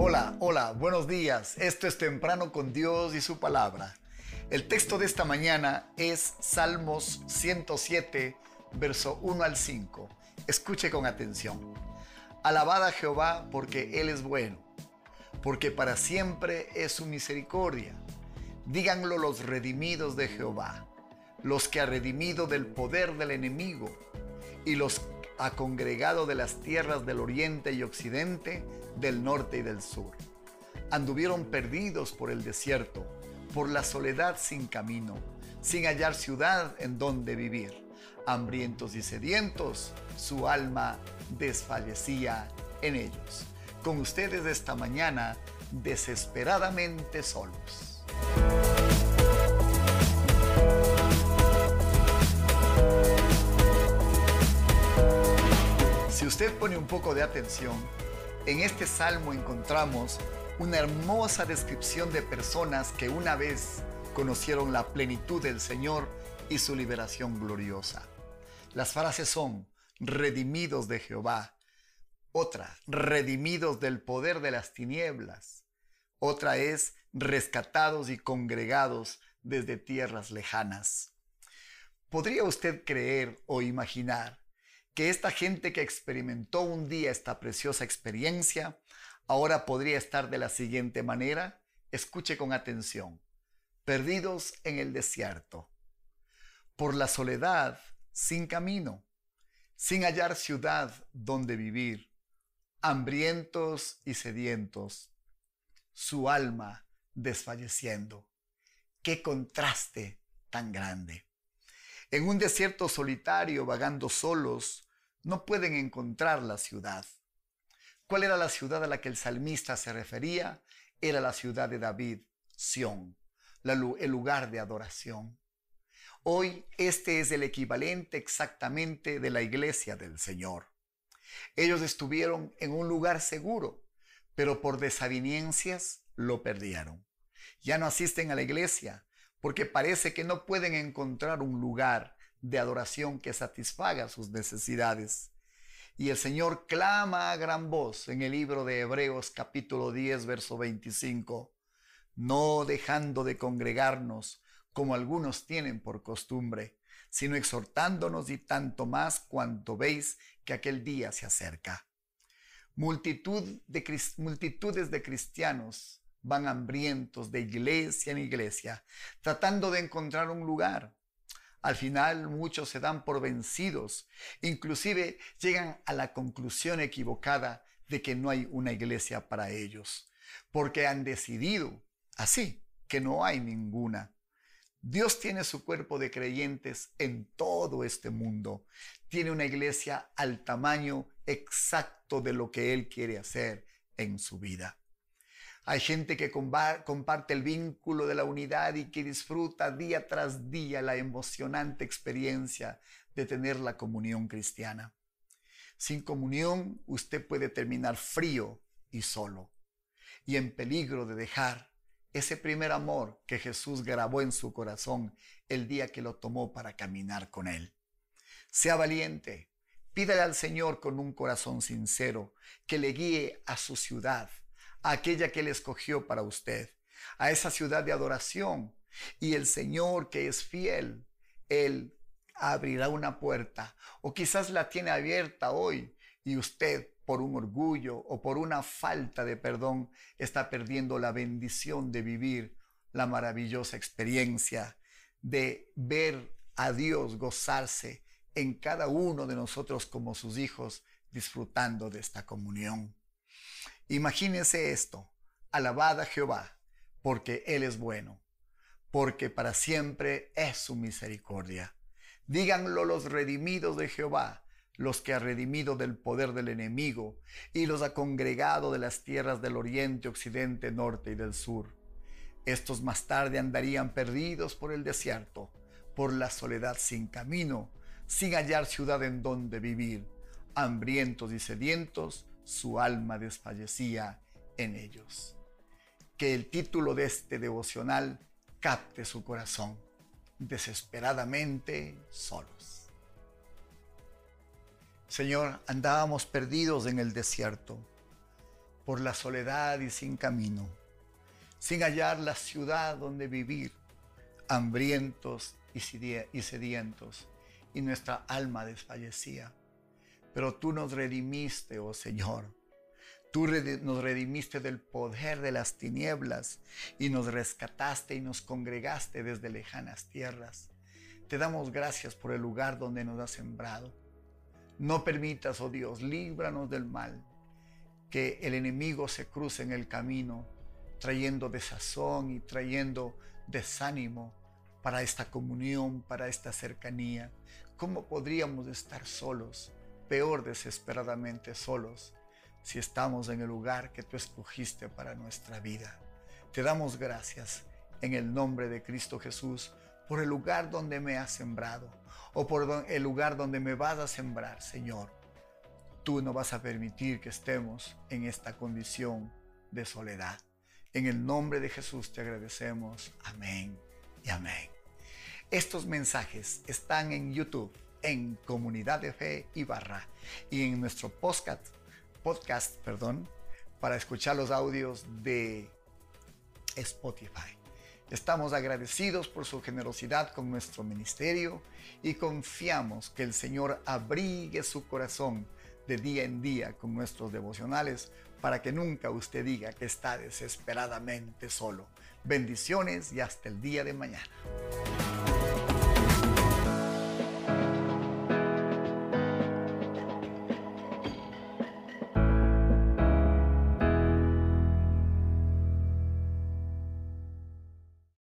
Hola, hola, buenos días. Esto es Temprano con Dios y su palabra. El texto de esta mañana es Salmos 107, verso 1 al 5. Escuche con atención. Alabad a Jehová porque Él es bueno, porque para siempre es su misericordia. Díganlo los redimidos de Jehová, los que ha redimido del poder del enemigo y los ha congregado de las tierras del oriente y occidente, del norte y del sur. Anduvieron perdidos por el desierto, por la soledad sin camino, sin hallar ciudad en donde vivir. Hambrientos y sedientos, su alma desfallecía en ellos. Con ustedes esta mañana, desesperadamente solos. Si usted pone un poco de atención, en este salmo encontramos una hermosa descripción de personas que una vez conocieron la plenitud del Señor y su liberación gloriosa. Las frases son, redimidos de Jehová. Otra, redimidos del poder de las tinieblas. Otra es, rescatados y congregados desde tierras lejanas. ¿Podría usted creer o imaginar que esta gente que experimentó un día esta preciosa experiencia ahora podría estar de la siguiente manera? Escuche con atención. Perdidos en el desierto, por la soledad, sin camino, sin hallar ciudad donde vivir, hambrientos y sedientos, su alma desfalleciendo. Qué contraste tan grande. En un desierto solitario, vagando solos, no pueden encontrar la ciudad. ¿Cuál era la ciudad a la que el salmista se refería? Era la ciudad de David, Sión, el lugar de adoración. Hoy este es el equivalente exactamente de la iglesia del Señor. Ellos estuvieron en un lugar seguro, pero por desavenencias lo perdieron. Ya no asisten a la iglesia porque parece que no pueden encontrar un lugar de adoración que satisfaga sus necesidades. Y el Señor clama a gran voz en el libro de Hebreos capítulo 10, verso 25, no dejando de congregarnos como algunos tienen por costumbre, sino exhortándonos y tanto más cuanto veis que aquel día se acerca. Multitud de, multitudes de cristianos van hambrientos de iglesia en iglesia, tratando de encontrar un lugar, al final muchos se dan por vencidos, inclusive llegan a la conclusión equivocada de que no hay una iglesia para ellos, porque han decidido así que no hay ninguna. Dios tiene su cuerpo de creyentes en todo este mundo. Tiene una iglesia al tamaño exacto de lo que Él quiere hacer en su vida. Hay gente que comparte el vínculo de la unidad y que disfruta día tras día la emocionante experiencia de tener la comunión cristiana. Sin comunión usted puede terminar frío y solo y en peligro de dejar ese primer amor que Jesús grabó en su corazón el día que lo tomó para caminar con él. Sea valiente, pídale al Señor con un corazón sincero que le guíe a su ciudad aquella que Él escogió para usted, a esa ciudad de adoración. Y el Señor que es fiel, Él abrirá una puerta o quizás la tiene abierta hoy y usted por un orgullo o por una falta de perdón está perdiendo la bendición de vivir la maravillosa experiencia de ver a Dios gozarse en cada uno de nosotros como sus hijos disfrutando de esta comunión. Imagínense esto, alabad Jehová, porque Él es bueno, porque para siempre es su misericordia. Díganlo los redimidos de Jehová, los que ha redimido del poder del enemigo y los ha congregado de las tierras del oriente, occidente, norte y del sur. Estos más tarde andarían perdidos por el desierto, por la soledad sin camino, sin hallar ciudad en donde vivir, hambrientos y sedientos, su alma desfallecía en ellos. Que el título de este devocional capte su corazón, desesperadamente solos. Señor, andábamos perdidos en el desierto, por la soledad y sin camino, sin hallar la ciudad donde vivir, hambrientos y sedientos, y nuestra alma desfallecía. Pero tú nos redimiste, oh Señor. Tú nos redimiste del poder de las tinieblas y nos rescataste y nos congregaste desde lejanas tierras. Te damos gracias por el lugar donde nos has sembrado. No permitas, oh Dios, líbranos del mal, que el enemigo se cruce en el camino, trayendo desazón y trayendo desánimo para esta comunión, para esta cercanía. ¿Cómo podríamos estar solos, peor desesperadamente solos, si estamos en el lugar que tú escogiste para nuestra vida? Te damos gracias en el nombre de Cristo Jesús por el lugar donde me has sembrado o por el lugar donde me vas a sembrar, Señor. Tú no vas a permitir que estemos en esta condición de soledad. En el nombre de Jesús te agradecemos. Amén y amén. Estos mensajes están en YouTube, en Comunidad de Fe y y en nuestro podcast, para escuchar los audios de Spotify. Estamos agradecidos por su generosidad con nuestro ministerio y confiamos que el Señor abrigue su corazón de día en día con nuestros devocionales para que nunca usted diga que está desesperadamente solo. Bendiciones y hasta el día de mañana.